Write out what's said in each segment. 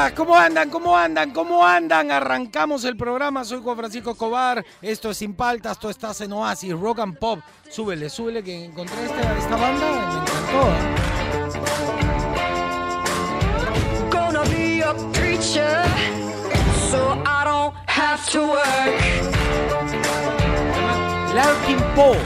Días, ¿cómo andan? ¿Cómo andan? ¿Cómo andan? Arrancamos el programa, soy Juan Francisco Escobar, esto es Sin Paltas, esto estás en Oasis, Rock and Pop. Súbele, súbele que encontré esta, esta banda, me encantó. Gonna be a preacher, so I don't have to work. Larkin Poe,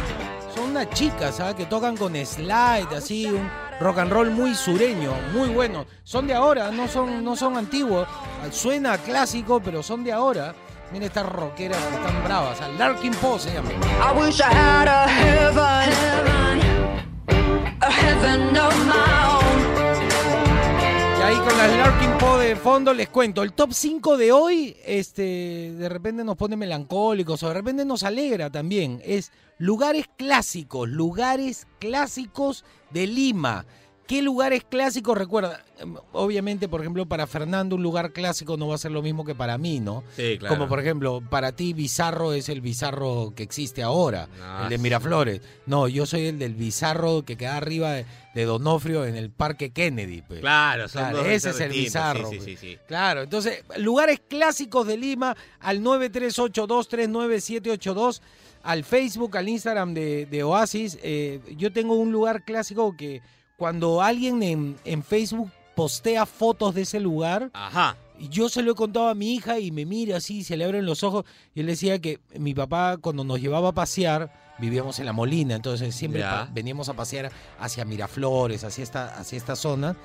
son unas chicas ¿sabes? que tocan con slide, así, un rock and roll muy sureño, muy bueno. Son de ahora, no son, no son antiguos, suena clásico, pero son de ahora. Miren estas rockeras que están bravas, al Larkin Poe se llama. I wish I had a heaven, a heaven of. Y ahí con las Larkin Poe de fondo les cuento, el top 5 de hoy, este, de repente nos pone melancólicos o de repente nos alegra también. Es lugares clásicos, lugares clásicos de Lima. ¿Qué lugares clásicos recuerda? Em, Obviamente, por ejemplo, para Fernando un lugar clásico no va a ser lo mismo que para mí, ¿no? Sí, claro. Como por ejemplo, para ti Bizarro es el Bizarro que existe ahora, No, el de. Miraflores. No, yo soy el del Bizarro que queda arriba de, de Donofrio en el Parque Kennedy. pues. Claro, son Claro, ese es el bizarro. Sí, sí, pues. Claro, entonces, lugares clásicos de Lima al 938239782, al Facebook, al Instagram de, de Oasis. Eh, yo tengo un lugar clásico que cuando alguien en, en Facebook postea fotos de ese lugar, Ajá. y yo se lo he contado a mi hija y me mira así, se le abren los ojos. Y él decía que mi papá cuando nos llevaba a pasear, vivíamos en La Molina, entonces siempre pa- veníamos a pasear hacia Miraflores, hacia esta, hacia esta zona.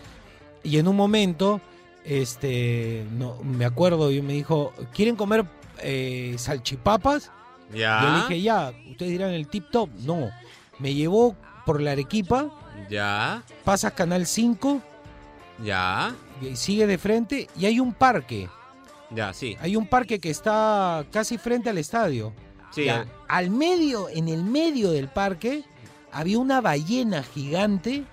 Y en un momento, este, no, me acuerdo, y me dijo, ¿quieren comer eh, salchipapas? Ya. Yo le dije, ya, ustedes dirán el tip top. No, me llevó por la Arequipa, Ya. pasas Canal 5, Ya. y sigue de frente y hay un parque. Ya, sí. Hay un parque que está casi frente al estadio. Sí. Ya, al medio, en el medio del parque, había una ballena gigante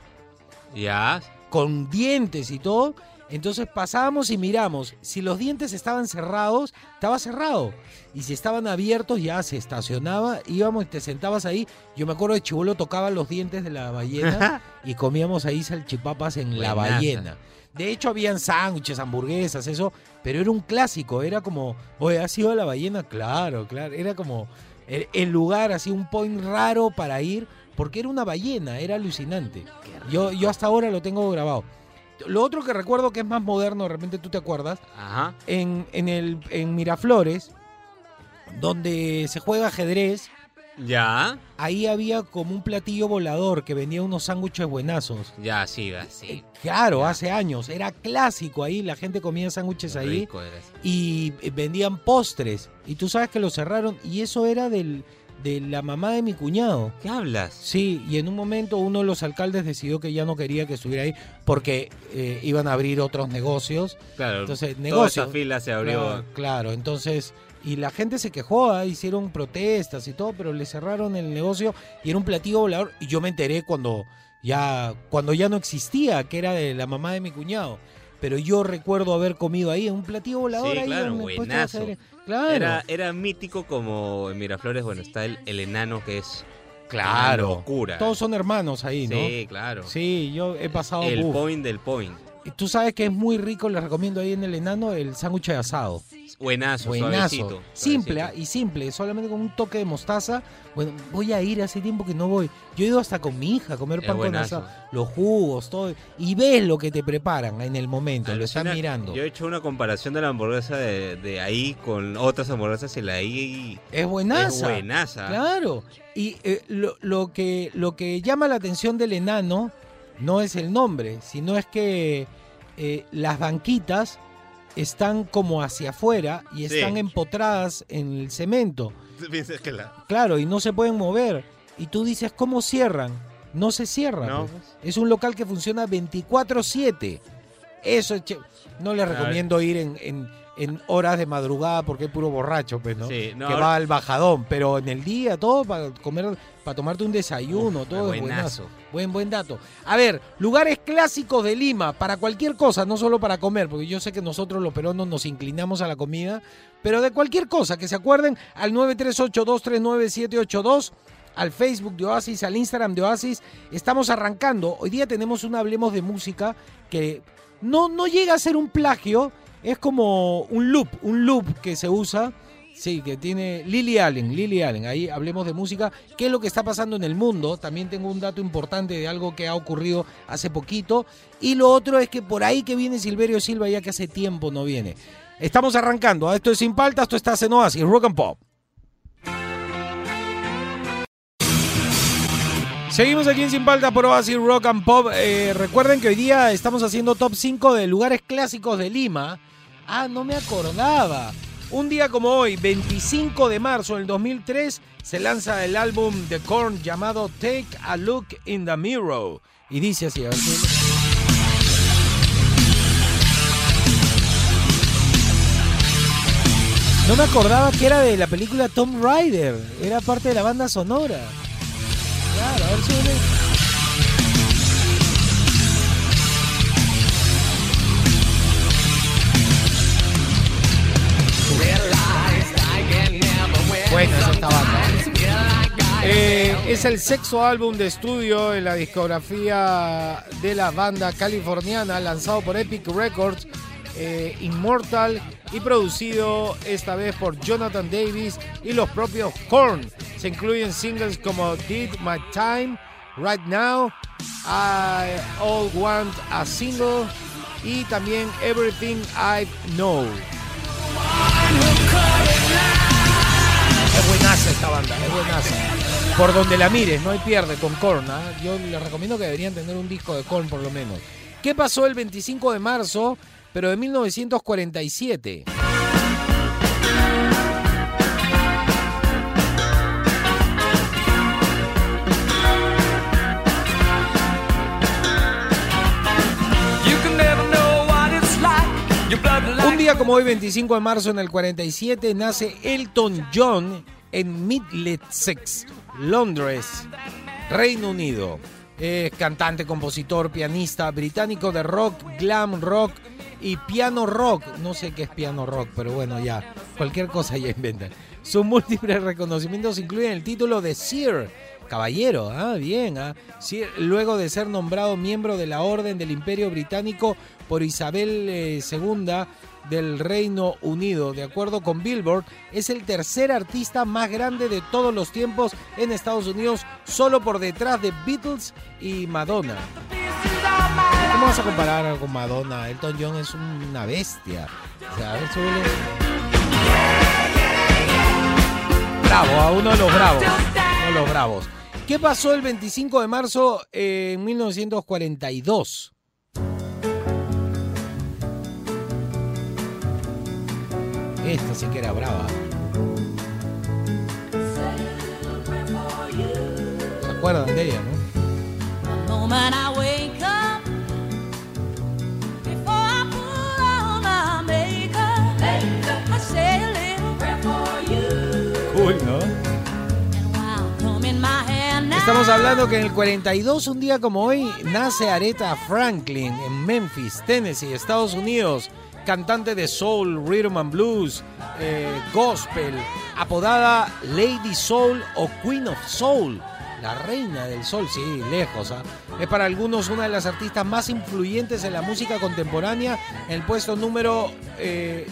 Ya. con dientes y todo. Entonces pasábamos y miramos. Si los dientes estaban cerrados, estaba cerrado. Y si estaban abiertos, ya se estacionaba. Íbamos y te sentabas ahí. Yo me acuerdo de Chivolo tocaba los dientes de la ballena y comíamos ahí salchipapas en la ballena. De hecho, habían sándwiches, hamburguesas, eso. Pero era un clásico. Era como, oye, ¿has ido a la ballena? Claro, claro. Era como el, el lugar, así, un point raro para ir. Porque era una ballena, era alucinante. Yo, yo hasta ahora lo tengo grabado. Lo otro que recuerdo que es más moderno, de repente tú te acuerdas, Ajá. en, en, el, en Miraflores, donde se juega ajedrez, Ya. ahí había como un platillo volador que vendía unos sándwiches buenazos. Ya, sí, sí. Eh, Claro, hace años, era clásico ahí, la gente comía sándwiches ahí Rico y eh, vendían postres. Y tú sabes que lo cerraron y eso era del, de la mamá de mi cuñado. ¿Qué hablas? Sí, y en un momento uno de los alcaldes decidió que ya no quería que estuviera ahí porque eh, iban a abrir otros negocios. Claro. Entonces, Toda negocio. esa fila se abrió. Claro, claro, entonces, y la gente se quejó, ah, hicieron protestas y todo, pero le cerraron el negocio y era un platillo volador. Y yo me enteré cuando ya, cuando ya no existía, que era de la mamá de mi cuñado. Pero yo recuerdo haber comido ahí un platillo volador. Sí, ahí claro, buenazo. Claro, Era, era mítico como en Miraflores, bueno, está el, el enano que es claro. una locura. Todos son hermanos ahí, ¿no? Sí, claro. Sí, yo he pasado el point del point. Y Tú sabes que es muy rico, les recomiendo ahí en el enano el sándwich de asado. Buenazo, Buenazo. suavecito. Simple. ¿ah? y simple, solamente con un toque de mostaza. Bueno, voy a ir hace tiempo que no voy. Yo he ido hasta con mi hija a comer Es pan con asado. Los jugos, todo. Y ves lo que te preparan en el momento, lo están mirando. Yo he hecho una comparación de la hamburguesa de, de ahí con otras hamburguesas y la ahí Es buenaza. es buenaza. Claro. Y eh, lo, lo que, lo que llama la atención del enano no es el nombre, sino es que eh, las banquitas están como hacia afuera y Sí. están empotradas en el cemento. ¿Tú piensas que la- Claro, y no se pueden mover. Y tú dices, ¿cómo cierran? No se cierra. No, pues. Es un local que funciona 24/7. Eso No les recomiendo ir en, en- en horas de madrugada porque hay puro borracho, pues, ¿no? Sí, no, que va al bajadón. Pero en el día, todo para comer, para tomarte un desayuno, Uf, todo es buenazo. Buen, buen dato. A ver, lugares clásicos de Lima para cualquier cosa, no solo para comer, porque yo sé que nosotros los peruanos nos inclinamos a la comida, pero de cualquier cosa, que se acuerden al 938-239-782, al Facebook de Oasis, al Instagram de Oasis. Estamos arrancando. Hoy día tenemos un Hablemos de Música que no, no llega a ser un plagio, es como un loop, un loop que se usa. Sí, que tiene Lily Allen, Lily Allen, ahí hablemos de música, qué es lo que está pasando en el mundo, también tengo un dato importante de algo que ha ocurrido hace poquito, y lo otro es que por ahí que viene Silverio Silva ya que hace tiempo no viene. Estamos arrancando, esto es Sin Palta, esto está en Oasis, Rock and Pop. Seguimos aquí en Sin Palta por Oasis Rock and Pop. Eh, recuerden que hoy día estamos haciendo top 5 de lugares clásicos de Lima. Ah, no me acordaba. Un día como hoy, 25 de marzo del 2003, se lanza el álbum The Korn llamado Take a Look in the Mirror. Y dice así, a ver si- No me acordaba que era de la película Tomb Raider. Era parte de la banda sonora. Claro, a ver. Bueno, es esta banda. Eh, es el sexto álbum de estudio en la discografía de la banda californiana lanzado por Epic Records, eh, Immortal y producido esta vez por Jonathan Davis y los propios Korn. Se incluyen singles como Did My Time, Right Now, I All Want a Single y también Everything I Know. Es buenaza esta banda, es buenaza. Por donde la mires, no hay pierde con Korn. ¿ah? Yo les recomiendo que deberían tener un disco de Korn por lo menos. ¿Qué pasó el 25 de marzo, pero de 1947? Como hoy, 25 de marzo en el 47, nace Elton John en Middlesex, Londres, Reino Unido. Es cantante, compositor, pianista británico de rock, glam rock y piano rock. No sé qué es piano rock, pero bueno, ya. Cualquier cosa ya inventan. Sus múltiples reconocimientos incluyen el título de Sir, caballero, ah, bien, ah. Sir, luego de ser nombrado miembro de la Orden del Imperio Británico por Isabel eh, II del Reino Unido. De acuerdo con Billboard, es el tercer artista más grande de todos los tiempos en Estados Unidos, solo por detrás de Beatles y Madonna. ¿Cómo vas a comparar con Madonna? Elton John es una bestia. Bravo, a uno de los bravos. Uno de los bravos. ¿Qué pasó el 25 de marzo eh, en 1942? Esta sí que era brava. ¿Se acuerdan de ella, no? Cool, ¿no? Estamos hablando que en el 42, un día como hoy, nace Aretha Franklin en Memphis, Tennessee, Estados Unidos. Cantante de soul, rhythm and blues, eh, gospel, apodada Lady Soul o Queen of Soul. La reina del sol, sí, lejos. ¿ah? Es para algunos una de las artistas más influyentes en la música contemporánea. En el puesto número. Eh.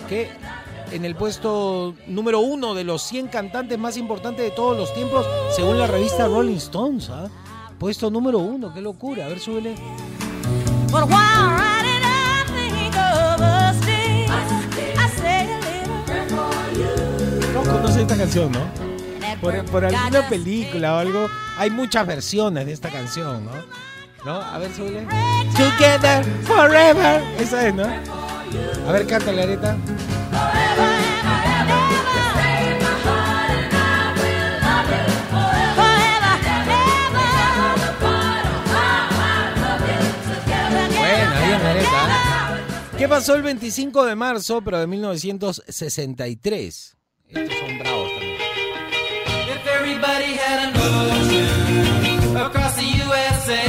En el puesto número uno de los 100 cantantes más importantes de todos los tiempos, según la revista Rolling Stones. ¿ah? Puesto número uno, qué locura. A ver, súbele. but conoce esta canción, ¿no? Por, alguna película o algo, hay muchas versiones de esta canción, ¿no? ¿No? A ver. Together forever. Esa es, ¿no? A ver, cántale, Areta. ¿Qué pasó el 25 de marzo, pero de 1963? Estos son bravos también. If everybody had an ocean across the USA,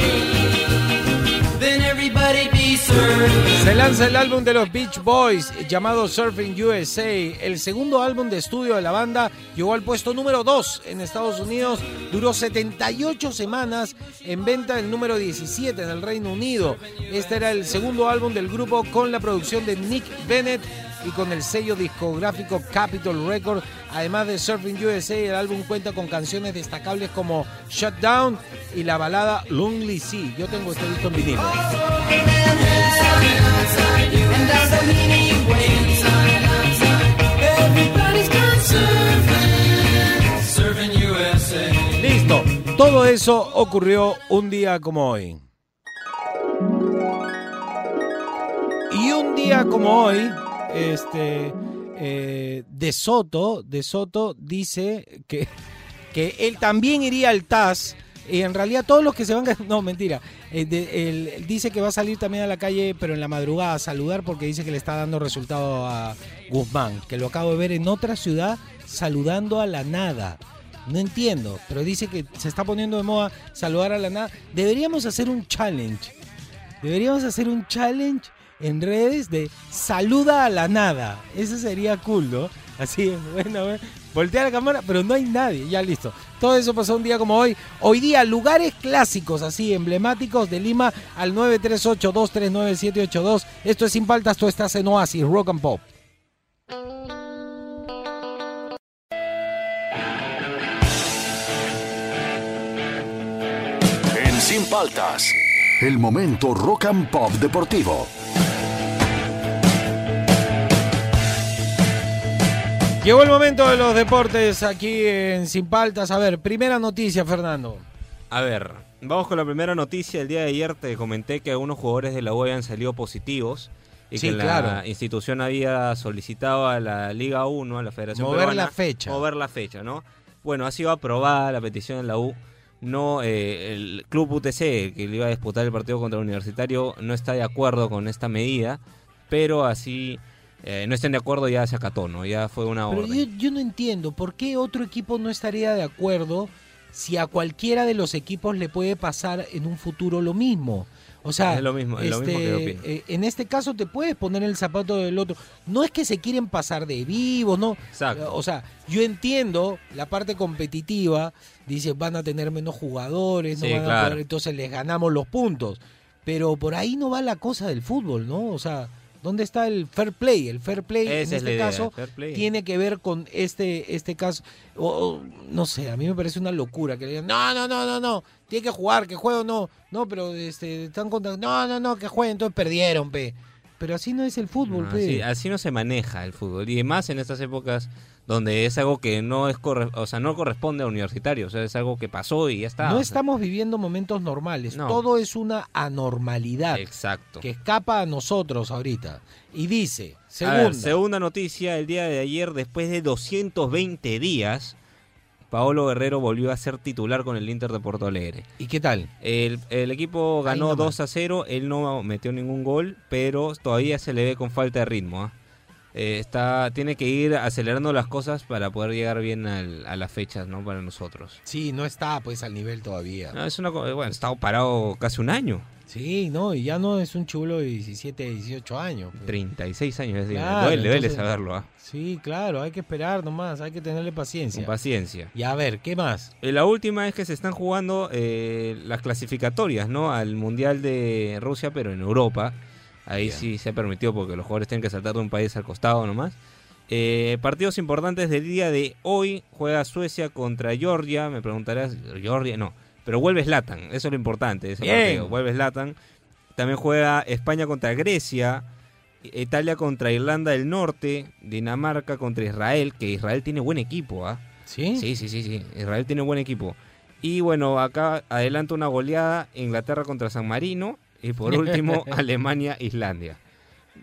then everybody'd be surfing. Se lanza el álbum de los Beach Boys llamado Surfing USA. El segundo álbum de estudio de la banda llegó al puesto número 2 en Estados Unidos. Duró 78 semanas en venta el número 17 en el Reino Unido. Este era el segundo álbum del grupo con la producción de Nick Bennett y con el sello discográfico Capitol Records. Además de Surfing USA, el álbum cuenta con canciones destacables como Shutdown y la balada Lonely Sea. Yo tengo este disco en vinilo. Listo. Todo eso ocurrió un día como hoy. Y un día como hoy, este, eh, De Soto, De Soto dice que, que él también iría al TAS. Y en realidad todos los que se van... No, mentira. Eh, dice que va a salir también a la calle, pero en la madrugada a saludar porque dice que le está dando resultado a Guzmán. Que lo acabo de ver en otra ciudad saludando a la nada. No entiendo, pero dice que se está poniendo de moda saludar a la nada. Deberíamos hacer un challenge. Deberíamos hacer un challenge en redes de saluda a la nada. Eso sería cool, ¿no? Así, bueno, bueno, voltea la cámara, pero no hay nadie. Ya listo. Todo eso pasó un día como hoy. Hoy día, lugares clásicos, así, emblemáticos de Lima al 938-239-782. Esto es Sin Paltas, tú estás en Oasis, Rock and Pop. En Sin Paltas, el momento rock and pop deportivo. Llegó el momento de los deportes aquí en Sin Paltas. A ver, primera noticia, Fernando. A ver, vamos con la primera noticia. El día de ayer te comenté que algunos jugadores de la U habían salido positivos y Sí, que la claro. institución había solicitado a la Liga 1, a la Federación Mover Peruana, la fecha. Mover la fecha, ¿no? Bueno, ha sido aprobada la petición en la U. No, eh, el club UTC, que le iba a disputar el partido contra el Universitario, no está de acuerdo con esta medida, pero así eh, no estén de acuerdo ya se acató, ¿no? Ya fue una Pero orden. yo, yo no entiendo por qué otro equipo no estaría de acuerdo si a cualquiera de los equipos le puede pasar en un futuro lo mismo. O sea, Es lo mismo- es lo mismo que yo opino. eh, en este caso te puedes poner el zapato del otro. No es que se quieren pasar de vivos, ¿no? Exacto. O sea, yo entiendo la parte competitiva, dice van a tener menos jugadores, no van a poder, entonces les ganamos los puntos. Pero por ahí no va la cosa del fútbol, ¿no? O sea, ¿dónde está el fair play? El fair play Esa en es este idea, caso tiene que ver con este este caso. O- o, no sé, a mí me parece una locura que le digan, no, no, no, no, no, tiene que jugar, que juegue o no. No, pero este, están contra... No, no, no, que jueguen, entonces perdieron, pe. Pero así no es el fútbol, No, pe. así, así no se maneja el fútbol y más en estas épocas donde es algo que no es corre- o sea no corresponde a universitario o sea es algo que pasó y ya está no sea, estamos viviendo momentos normales, No. todo es una anormalidad exacto que escapa a nosotros ahorita. Y dice, segunda, ver, segunda noticia el día de ayer después de 220 días Paolo Guerrero volvió a ser titular con el Inter de Porto Alegre ¿y qué tal? el, el equipo ganó nomás. 2 a 0 él no metió ningún gol pero todavía se le ve con falta de ritmo ¿ah? Eh, está tiene que ir acelerando las cosas para poder llegar bien al- a las fechas no para nosotros Sí, no está pues al nivel todavía. No, es una bueno, estado parado casi un año. Sí, no, y ya no es un chulo de 17, 18 años. pe. 36 años, es decir, Claro, duele, duele saberlo, ¿ah? Sí, claro, hay que esperar nomás, hay que tenerle con paciencia. paciencia. Y a ver, ¿qué más? Eh, La última es que se están jugando eh, las clasificatorias, ¿no? Al Mundial de Rusia, pero en Europa. Ahí Bien. sí se ha permitido porque los jugadores tienen que saltar de un país al costado nomás. Eh, partidos importantes del día de hoy. Juega Suecia contra Georgia. Me preguntarás, Georgia, no. Pero vuelve Zlatan, eso es lo importante ese partido. Vuelve Zlatan. También juega España contra Grecia. Italia contra Irlanda del Norte. Dinamarca contra Israel, que Israel tiene buen equipo, ¿ah? ¿Sí? Sí, sí, sí, sí. Israel tiene buen equipo. Y bueno, acá adelanta una goleada Inglaterra contra San Marino. Y por último, Alemania, Islandia.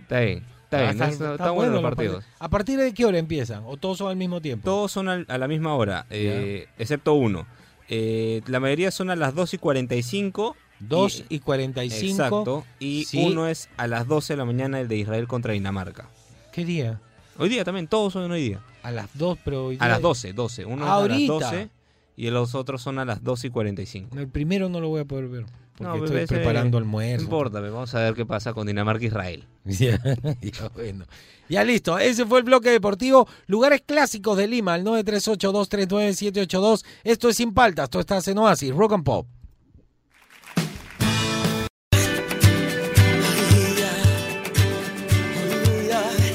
Está bien, está bien. Está, está está bueno los partidos. ¿A partir de qué hora empiezan? ¿O todos son al mismo tiempo? Todos son al- a la misma hora, eh, excepto uno. Eh, la mayoría son a las 2 y 45 2 y 45. Exacto. Y Sí. uno es a las 12 de la mañana el de Israel contra Dinamarca. ¿Qué día? Hoy día también, todos son hoy día. A las 2, pero hoy A día- las 12, 12. Uno Ah, a las ahorita. 12 y los otros son a las 12 y 45. El primero no lo voy a poder ver. Porque No, estoy ese- preparando No almuerzo. importa, vamos a ver qué pasa con Dinamarca e Israel. Ya, ya, bueno. Ya listo, ese fue el bloque deportivo. Lugares clásicos de Lima, el 938-239-782. Esto es Sin Paltas, esto está en Oasis, Rock and Pop.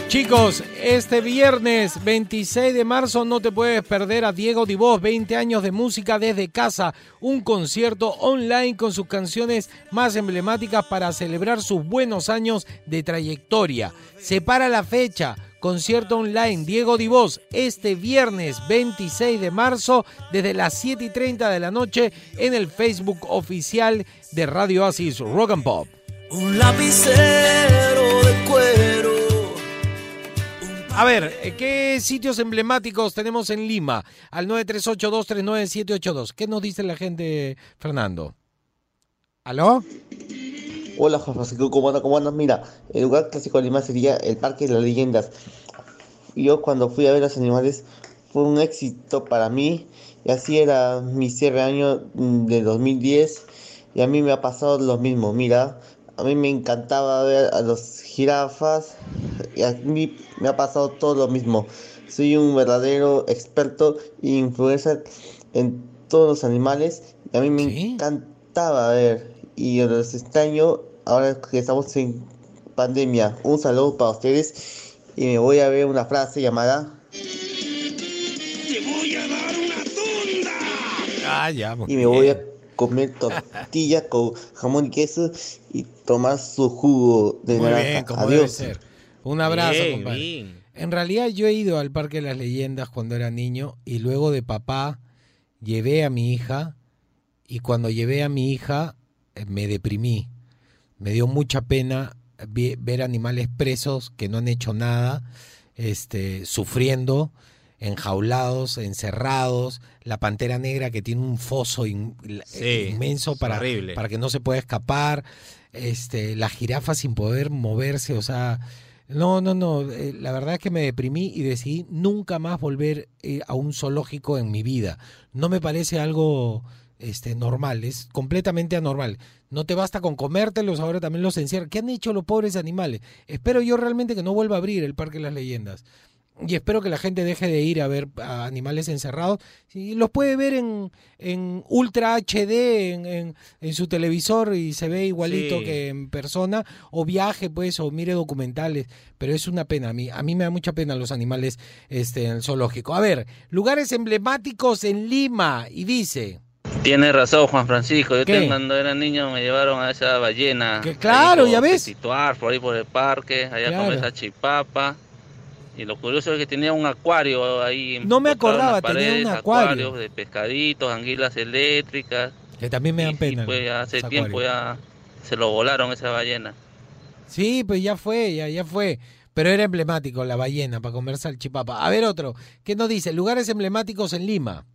Chicos, este viernes 26 de marzo no te puedes perder a Diego Divos, 20 años de música desde casa, un concierto online con sus canciones más emblemáticas para celebrar sus buenos años de trayectoria. Separa la fecha, concierto online Diego Divos este viernes 26 de marzo desde las 7 y 30 de la noche en el Facebook oficial de Radio Oasis Rock and Pop. Un lapicero de cuero. A ver, eh, ¿qué sitios emblemáticos tenemos en Lima? Al 938-239-782. ¿Qué nos dice la gente, Fernando? ¿Aló? Hola Juan ¿cómo andas? ¿Cómo andas? Mira, el lugar clásico de Lima sería el Parque de las Leyendas. Yo cuando fui a ver los animales fue un éxito para mí y así era mi cierre año mm, de 2010 y a mí me ha pasado lo mismo. Mira, a mí me encantaba ver a los jirafas y a mí me ha pasado todo lo mismo. Soy un verdadero experto e influencer en todos los animales y a mí me encantaba ver y los extraño ahora que estamos en pandemia. Un saludo para ustedes y me voy a ver una frase llamada Te voy a dar una tunda. Ah, ya. y me voy a comer tortilla con jamón y queso y tomar su jugo de Muy naranja. bien, como debe Adiós. Un abrazo, Bien, compadre. bien. En realidad yo he ido al Parque de las Leyendas cuando era niño y luego de papá llevé a mi hija y cuando llevé a mi hija eh, me deprimí. Me dio mucha pena ver animales presos que no han hecho nada, este, sufriendo, enjaulados, encerrados, la pantera negra que tiene un foso in- Sí, inmenso para, horrible. para que no se pueda escapar, este, la jirafa sin poder moverse, o sea, no, no, no, eh, la verdad es que me deprimí y decidí nunca más volver eh, a un zoológico en mi vida. No me parece algo este, normal, es completamente anormal. No te basta con comértelos, ahora también los encierran. ¿Qué han hecho los pobres animales? Espero yo realmente que no vuelva a abrir el Parque de las Leyendas. Y espero que la gente deje de ir a ver a animales encerrados. Y los puede ver en, en Ultra HD, en, en- en su televisor y se ve igualito Sí. que en persona. O viaje, pues, o mire documentales. Pero es una pena. A mí, a mí me da mucha pena los animales este, en el zoológico. A ver, lugares emblemáticos en Lima. Y dice... Tienes razón, Juan Francisco. Yo cuando era niño me llevaron a esa ballena. Que claro, ahí ya ves. Situar por ahí por el parque, allá Claro. con esa chipapa. Y lo curioso es que tenía un acuario ahí. No me acordaba, tenía un paredes, acuario. acuarios de pescaditos, anguilas eléctricas. Que también me dan Y pena. pues hace tiempo ya se lo volaron esa ballena. Sí, pues ya fue, ya, ya fue. Pero era emblemático la ballena para comer salchipapa. A ver otro. ¿Qué nos dice? Lugares emblemáticos en Lima.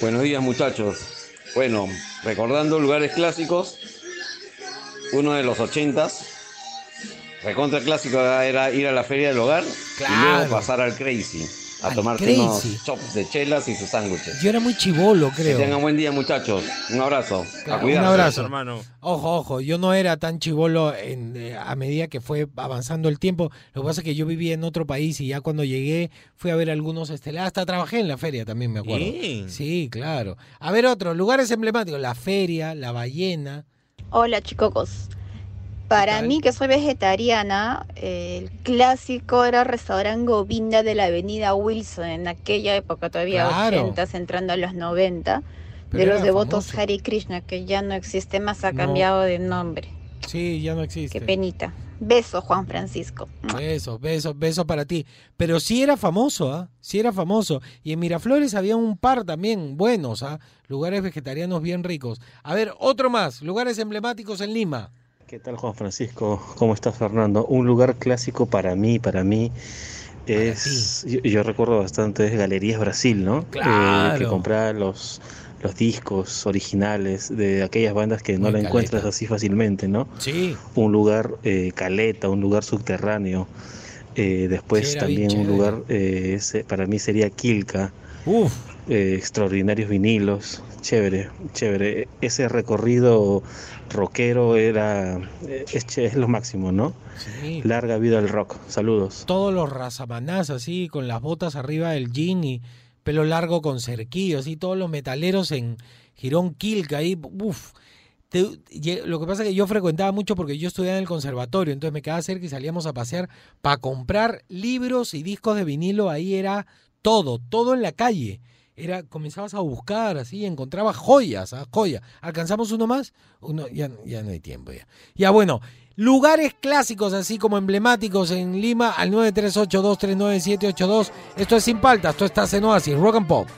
Buenos días muchachos. Bueno, recordando lugares clásicos, uno de los ochentas, recontra clásico era ir a la feria del hogar y luego pasar al Crazy a Al tomarse Crazy. unos chops de chelas y sus sándwiches. Yo era muy chivolo, Que creo. tengan buen día muchachos. Un abrazo. Claro, a cuidarse. un abrazo. hermano. Ojo, ojo, yo no era tan chivolo en, eh, a medida que fue avanzando el tiempo. Lo que pasa es que yo vivía en otro país y ya cuando llegué fui a ver algunos estelares. Hasta trabajé en la feria también, me acuerdo. Bien. Sí, claro. A ver otro, lugares emblemáticos. La feria, la ballena. Hola chicocos. Para mí que soy vegetariana, el clásico era restaurante Govinda de la avenida Wilson, en aquella época todavía Claro. 80 entrando a los 90, Pero de los devotos famoso. Hare Krishna, que ya no existe más, ha No. cambiado de nombre. Sí, ya no existe. Qué penita. Beso Juan Francisco. Besos, besos, besos para ti. Pero sí era famoso, ¿ah? Sí era famoso. Y en Miraflores había un par también buenos, ¿ah? Lugares vegetarianos bien ricos. A ver, otro más. Lugares emblemáticos en Lima. ¿Qué tal Juan Francisco? ¿Cómo estás Fernando? Un lugar clásico para mí, para mí es, yo, yo recuerdo bastante es Galerías Brasil, ¿no? Eh, Claro. que compraba los, los discos originales de aquellas bandas que no Muy la caleta. encuentras así fácilmente, ¿no? Sí. Un lugar eh, caleta, un lugar subterráneo. Eh, después Sí, también un lugar, eh, ese- para mí sería Quilca. Uf. Extraordinarios vinilos, chévere, chévere. Ese recorrido rockero era, eh, es, ché- es lo máximo, ¿no? Sí. Larga vida al rock. Saludos. Todos los razamanás así, con las botas arriba del jean y pelo largo con cerquillo, así, todos los metaleros en Girón Quilca, ahí, uf. Te- lle- lo que pasa es que yo frecuentaba mucho porque yo estudiaba en el conservatorio, entonces me quedaba cerca y salíamos a pasear para comprar libros y discos de vinilo, ahí era todo, todo en la calle. Era, comenzabas a buscar así, encontrabas joyas, ah, joyas. ¿Alcanzamos uno más? Ya no hay tiempo ya. Ya bueno, lugares clásicos así como emblemáticos en Lima al 938239782. Esto es Sin Paltas, esto está en Oasis, Rock and Pop.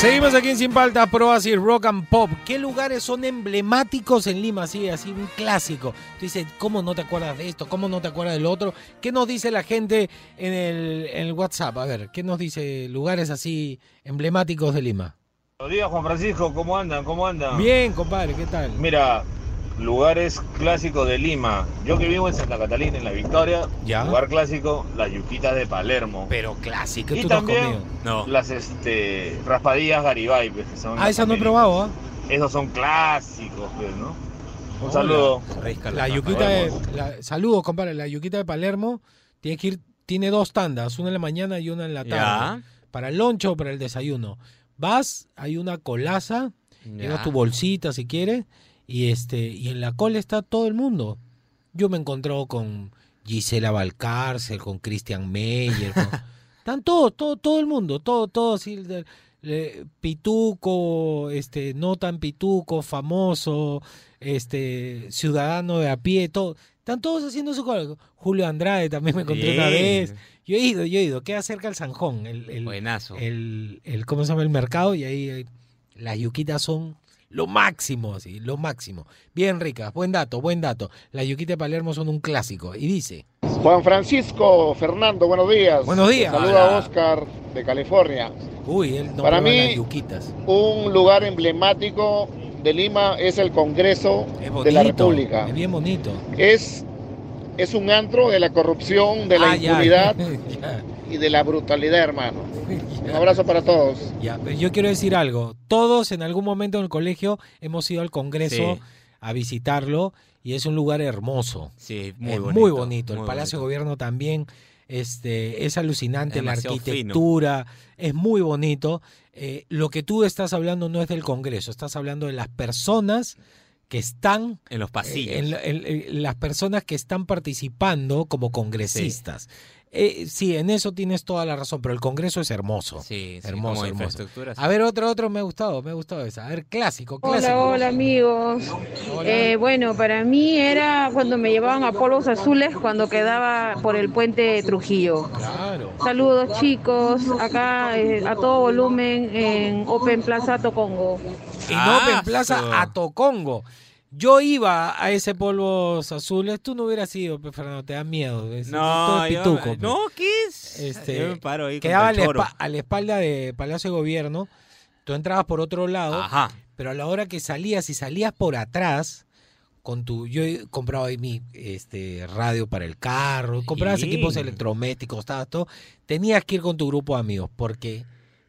Seguimos aquí en Sin Paltas, Pro Oasis, Rock and Pop. ¿Qué lugares son emblemáticos en Lima? Así, así, un clásico. Tú dices, ¿cómo no te acuerdas de esto? ¿Cómo no te acuerdas del otro? ¿Qué nos dice la gente en el, en el WhatsApp? A ver, ¿qué nos dice lugares así emblemáticos de Lima? Buenos días, Juan Francisco, ¿cómo andan? ¿Cómo andan? Bien, compadre, ¿qué tal? Mira, lugares clásicos de Lima. Yo que vivo en Santa Catalina, en La Victoria, Ya. lugar clásico, las yuquitas de Palermo. Pero clásico, y tú no has también comido. No. las este, raspadillas Garibay, pues, que son Ah, las esa no he probado, ¿ah? Esos son clásicos, pues, ¿no? Un Hola. saludo. La yuquita de. la- saludos, compadre. La yuquita de Palermo tiene que ir. Tiene dos tandas, una en la mañana y una en la tarde. Ya. Para el loncho o para el desayuno. Vas, hay una colaza, llevas tu bolsita si quieres, y este, y en la cola está todo el mundo. Yo me he encontrado con Gisela Valcárcel, con Christian Meyer, con- están todos, todo, todo el mundo, todo, todo así, pituco, este, no tan pituco, famoso, este, ciudadano de a pie, todo, están todos haciendo su cola. Julio Andrade también me encontré una Bien. vez. Yo he ido, yo he ido, queda cerca al Sanjón, el, el, Buenazo. el, el, ¿cómo se llama? El mercado y ahí eh, las yuquitas son lo máximo, así, lo máximo. Bien ricas, buen dato, buen dato. Las yuquitas de Palermo son un clásico. Y dice, Juan Francisco, Fernando, buenos días. Buenos días. Saluda Hola. Oscar de California. uy, él no Para mí- las yuquitas. Un lugar emblemático de Lima es el Congreso Es de la República. Es bien bonito. Es, es un antro de la corrupción, de la Ah, ya, impunidad ya, y de la brutalidad, hermano. Un abrazo para todos. ya, pero yo quiero decir algo. Todos en algún momento en el colegio hemos ido al Congreso Sí. a visitarlo y es un lugar hermoso. Sí, muy es bonito. muy bonito. El Palacio de. Gobierno también este, es alucinante, la fino. arquitectura es muy bonito. Eh, lo que tú estás hablando no es del Congreso, estás hablando de las personas que están En los pasillos. eh, en la- en- en las personas que están participando como congresistas. Eh, sí, en eso tienes toda la razón, pero el Congreso es hermoso. Sí, sí, hermoso, como hermoso. infraestructura, sí. A ver, otro, otro, me ha gustado, me ha gustado esa. A ver, clásico, Hola, clásico. hola amigos. Eh, bueno, para mí era cuando me llevaban a Polos Azules cuando quedaba por el puente Trujillo. Claro. Saludos chicos, acá eh, a todo volumen en Open Plaza Tocongo. En Ah, Open Plaza a Tocongo. Yo iba a ese polvos azules, tú no hubieras ido, pe, Fernando, te da miedo. es- No, es pituco, pe. no, ¿qué es? Este, Yo me paro ahí quedaba a la, choro. espa- a la espalda de Palacio de Gobierno, tú entrabas por otro lado, Ajá. pero a la hora que salías, si salías por atrás, con tu, yo he comprado ahí mi este, radio para el carro, comprabas Bien. equipos electrodomésticos, estabas todo, tenías que ir con tu grupo de amigos, porque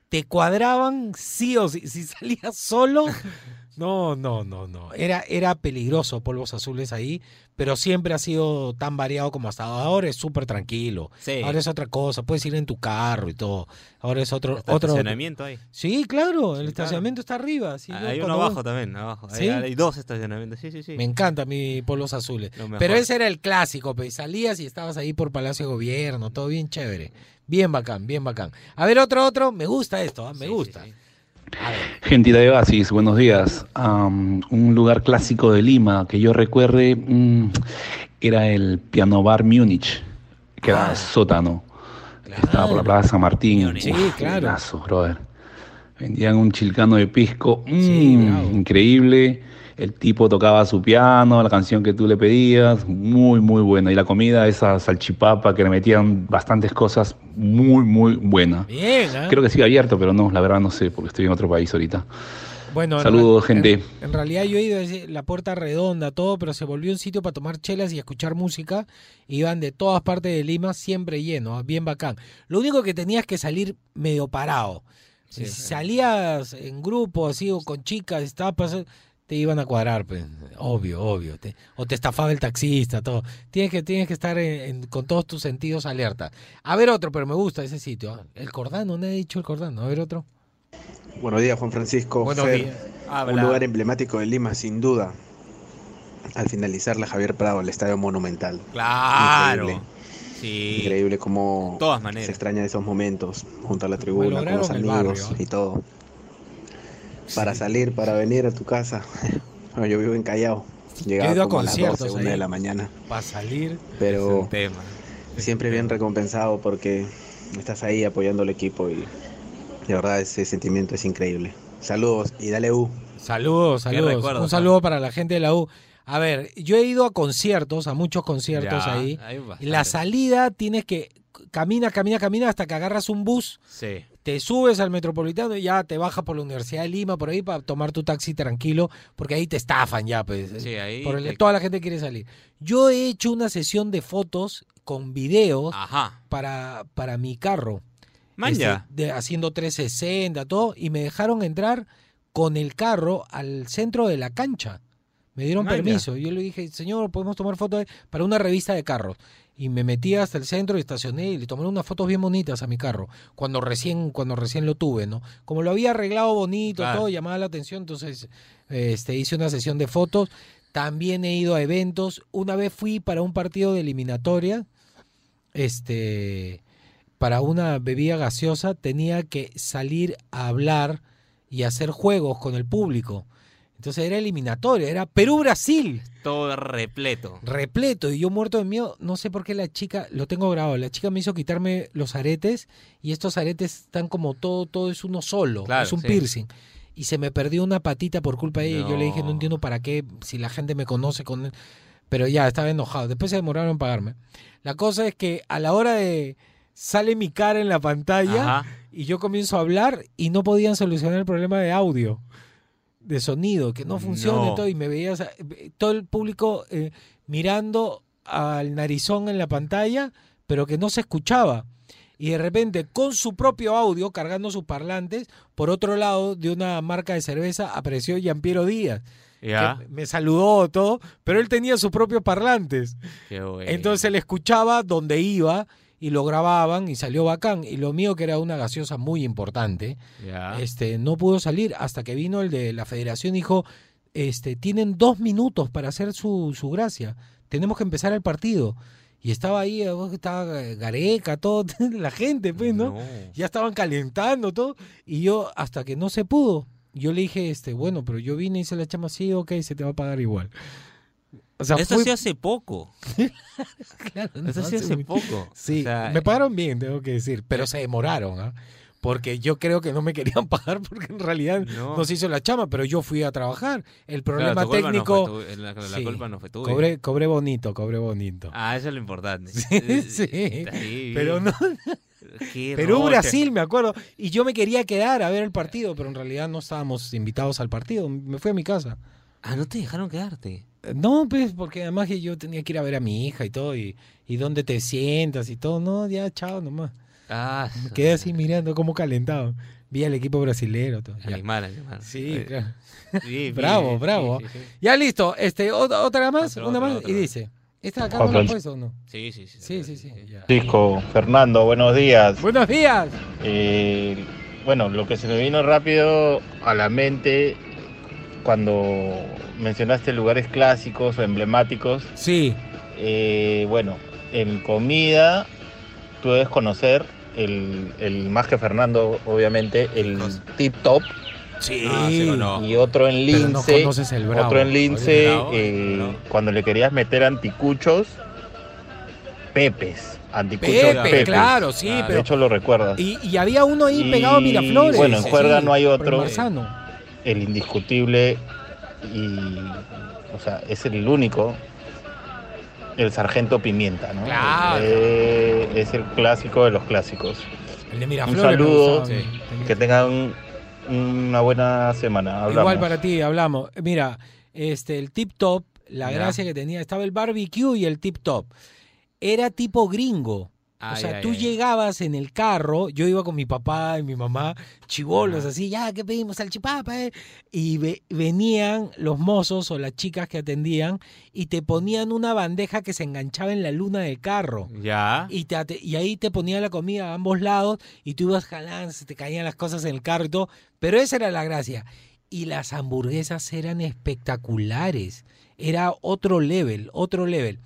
te cuadraban sí o sí, si salías solo, no, no, no, no, era, era peligroso polvos azules ahí, pero siempre ha sido tan variado como hasta ahora, es súper tranquilo, Sí. ahora es otra cosa, puedes ir en tu carro y todo, ahora es otro, otro estacionamiento hay. Sí, claro, el estacionamiento está arriba. sí, yo Hay uno abajo también, abajo. Hay- dos estacionamientos, sí, sí, sí. Me encanta mi polos azules. Pero ese era el clásico, pues salías y estabas ahí por Palacio de Gobierno, todo bien chévere. Bien bacán, bien bacán. A ver, otro, otro, me gusta esto, ¿ah? me gusta. Gente de Oasis, buenos días. Un lugar clásico de Lima que yo recuerde mm, era el Piano Bar Múnich, que era sótano. que Estaba por la Plaza San Martín. Sí, claro. brother. Vendían un chilcano de pisco, mm, increíble. El tipo tocaba su piano, la canción que tú le pedías, muy, muy buena. Y la comida, esa salchipapa que le metían bastantes cosas, muy, muy buena. Bien, ¿ah? Creo que sigue abierto, pero no, la verdad no sé, porque estoy en otro país ahorita. Bueno, en Saludos, gente. En, en realidad yo he ido a la puerta redonda, todo, pero se volvió un sitio para tomar chelas y escuchar música. Iban de todas partes de Lima, siempre lleno, ah, bien bacán. Lo único que tenías que salir medio parado. si salías en grupo así o con chicas, estabas pas- te iban a cuadrar, pues, obvio, obvio. te- o te estafaba el taxista, todo. Tienes que, tienes que estar en- en- con todos tus sentidos alerta. A ver otro, pero me gusta ese sitio. ah. El Cordano, no he dicho el Cordano. A ver otro. Buenos días, Juan Francisco. Buenos Fer. días. Un Habla. lugar emblemático de Lima, sin duda. Al finalizar la Javier Prado, el Estadio Monumental. Claro. Increíble. Sí. Increíble cómo todas maneras. se extraña esos momentos junto a la tribuna, con los amigos barrio. y todo. Para salir, para venir a tu casa. Bueno, yo vivo en Callao. He Llegaba ido a como a las conciertos 12, una de la mañana. Para salir. Pero tema. siempre bien recompensado porque estás ahí apoyando al equipo y de verdad ese sentimiento es increíble. Saludos y dale U. Saludos, saludos. Un saludo para la gente de la U. A ver, yo he ido a conciertos, a muchos conciertos Ya, ahí. la salida tienes que camina, camina, camina hasta que agarras un bus, Sí. Te subes al metropolitano y ya te bajas por la Universidad de Lima, por ahí para tomar tu taxi tranquilo, porque ahí te estafan ya, pues. Sí, ahí Por el- te- Toda la gente quiere salir. Yo he hecho una sesión de fotos con videos Ajá. para, para mi carro. Manja. Este, de, haciendo 360, todo, y me dejaron entrar con el carro al centro de la cancha. Me dieron permiso. Yo le dije, señor, podemos tomar fotos para una revista de carros. Y me metí hasta el centro y estacioné y le tomé unas fotos bien bonitas a mi carro. Cuando recién, cuando recién lo tuve, ¿no? Como lo había arreglado bonito, Claro. todo, llamaba la atención, entonces este, hice una sesión de fotos. También he ido a eventos. Una vez fui para un partido de eliminatoria. Este para una bebida gaseosa tenía que salir a hablar y hacer juegos con el público. Entonces era eliminatoria, era Perú-Brasil, Todo repleto. repleto. Y yo muerto de miedo, no sé por qué la chica, lo tengo grabado, la chica me hizo quitarme los aretes y estos aretes están como todo, todo es uno solo, Claro, es un sí. piercing. Y se me perdió una patita por culpa de ella. y Yo le dije, no No. entiendo para qué, si la gente me conoce con él. Pero ya, estaba enojado. Después se demoraron en pagarme. La cosa es que a la hora de... Sale mi cara en la pantalla Ajá. y yo comienzo a hablar y no podían solucionar el problema de audio, de sonido, que no funciona No. todo. Y me veías a- todo el público eh, mirando al narizón en la pantalla, pero que no se escuchaba. Y de repente, con su propio audio, cargando sus parlantes, por otro lado, de una marca de cerveza, apareció Giampiero Díaz. Que me saludó todo, pero él tenía sus propios parlantes. Qué bueno. Entonces él escuchaba donde iba y lo grababan y salió bacán. Y lo mío, que era una gaseosa muy importante, este, no pudo salir hasta que vino el de la federación y dijo, este, tienen dos minutos para hacer su, su gracia. Tenemos que empezar el partido. Y estaba ahí, eh, estaba Gareca, todo, la gente, pues, ¿no? Ya estaban calentando todo. Y yo, hasta que no se pudo, yo le dije, este, bueno, pero yo vine y hice la chama así, ok, se te va a pagar igual. O sea, Esto fue- sí hace poco. Claro, no, sí hace muy- poco. Sí, O sea, me pagaron bien, tengo que decir, pero se demoraron, ¿ah? Porque yo creo que no me querían pagar porque en realidad No. no se hizo la chama, pero yo fui a trabajar. El problema Claro, no técnico... fue tu- la- la Sí, culpa no fue tuya. Cobré, cobré bonito, cobré bonito. Ah, eso es lo importante. Sí, sí, Está ahí, pero no... Qué Perú, roche. Brasil, me acuerdo. Y yo me quería quedar a ver el partido, pero en realidad no estábamos invitados al partido. Me fui a mi casa. Ah, no te dejaron quedarte. No, pues, porque además que yo tenía que ir a ver a mi hija y todo, y, y dónde te sientas y todo. No, ya, chao nomás. Ah, Me quedé así mirando cómo calentado. Vi al equipo brasilero. Todo. Animal, animal. Sí, claro. sí, bravo, bravo. sí, sí, sí. Ya listo. Este, otra, otra más, Otro, una otro, más. otro. Y dice, ¿esta acá no la puedes o no? Sí, sí, sí. Sí, sí, sí. Francisco, Fernando, buenos días. Buenos días. Eh, bueno, lo que se me vino rápido a la mente cuando mencionaste lugares clásicos o emblemáticos. Sí. bueno, en comida tú debes conocer el, el más que Fernando, obviamente, el Tip Top. Sí. Ah, sí, conozco. Y otro en Pero no Lince. conoces el Bravo. otro en Lince, Bravo, eh, cuando le querías meter anticuchos, Pepes. Anticucho Pepe, claro, sí, De pero- hecho lo recuerdas. Y, y había uno ahí Y, pegado a Miraflores. Bueno, en juerga Sí, no hay por otro. El indiscutible y. O sea, es el único. El sargento Pimienta, ¿no? Claro. Eh, es el clásico de los clásicos. El de Un Miraflores. me saludo. Que tengan una buena semana. Hablamos. Igual para ti, hablamos. Mira, este, el tip top, la gracia que tenía, estaba el barbecue y el tip top. Era tipo gringo. O sea, ay, tú ay. llegabas en el carro, yo iba con mi papá y mi mamá, chivolos, así, ya, ¿qué pedimos? Salchipapa, eh? Y ve- venían los mozos o las chicas que atendían y te ponían una bandeja que se enganchaba en la luna del carro. Ya. Y, te y ahí te ponía la comida a ambos lados y tú ibas jalando, se te caían las cosas en el carro y todo. Pero esa era la gracia. Y las hamburguesas eran espectaculares. Era otro level, otro level.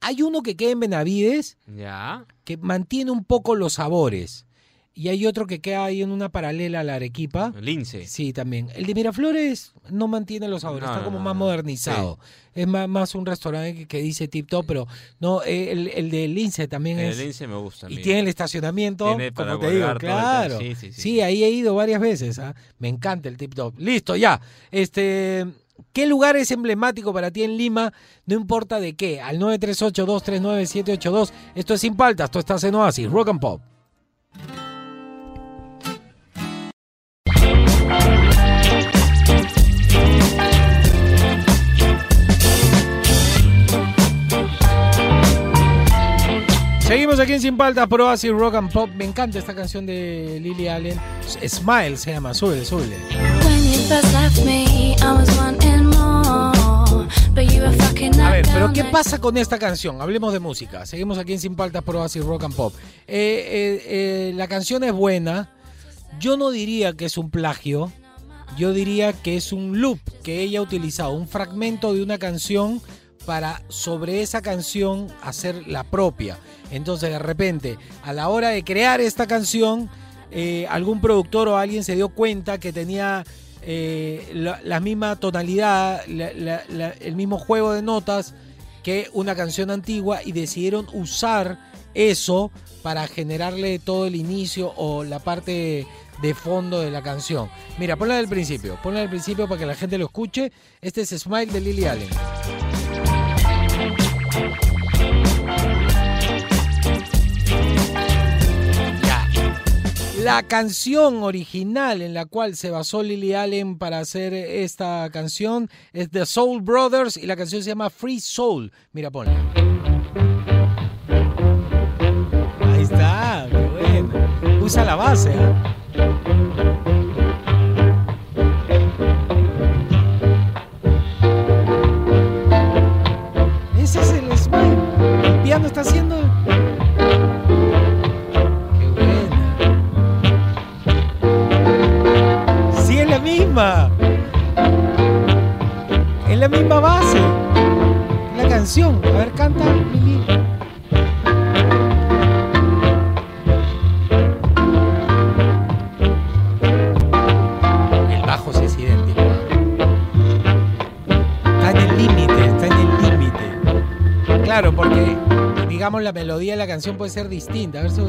Hay uno que queda en Benavides Ya. Que mantiene un poco los sabores. Y hay otro que queda ahí en una paralela a la Arequipa. Lince. Sí, también. El de Miraflores no mantiene los sabores, No, está como más modernizado. Es más, más un restaurante que, que dice tip top, pero no, eh, el, el de Lince también El es. Lince me gusta. Y tiene el estacionamiento, Tiene para como te digo, el claro. tema. Sí, sí, sí. Sí, ahí he ido varias veces. ¿ah? Me encanta el tip top. Listo, ya. Este, ¿Qué lugar es emblemático para ti en Lima? No importa de qué. Al 938-239-782. Esto es Sin Paltas, esto estás en Oasis, Rock and Pop. Seguimos aquí en Sin Paltas por Oasis Rock and Pop. Me encanta esta canción de Lily Allen. Smile se llama, súbele, súbele. A ver, pero ¿qué pasa con esta canción? Hablemos de música. Seguimos aquí en Sin Paltas por Oasis Rock and Pop. Eh, eh, eh, la canción es buena. Yo no diría que es un plagio. Yo diría que es un loop que ella ha utilizado, un fragmento de una canción para sobre esa canción hacer la propia. Entonces de repente, a la hora de crear esta canción, eh, algún productor o alguien se dio cuenta que tenía eh, la, misma tonalidad, el mismo juego de notas que una canción antigua y decidieron usar eso para generarle todo el inicio o la parte de fondo de la canción. Mira, ponla del principio, ponla del principio para que la gente lo escuche. Este es Smile de Lily Allen. La canción original en la cual se basó Lily Allen para hacer esta canción es The Soul Brothers y la canción se llama Free Soul. Mira, ponla. Ahí está, qué bueno. Usa la base. ¿ah? Ese es el smile. El piano está haciendo. A ver, canta, Lili. El bajo sí es idéntico. Está en el límite, está en el límite. Claro, porque digamos la melodía de la canción puede ser distinta. A ver si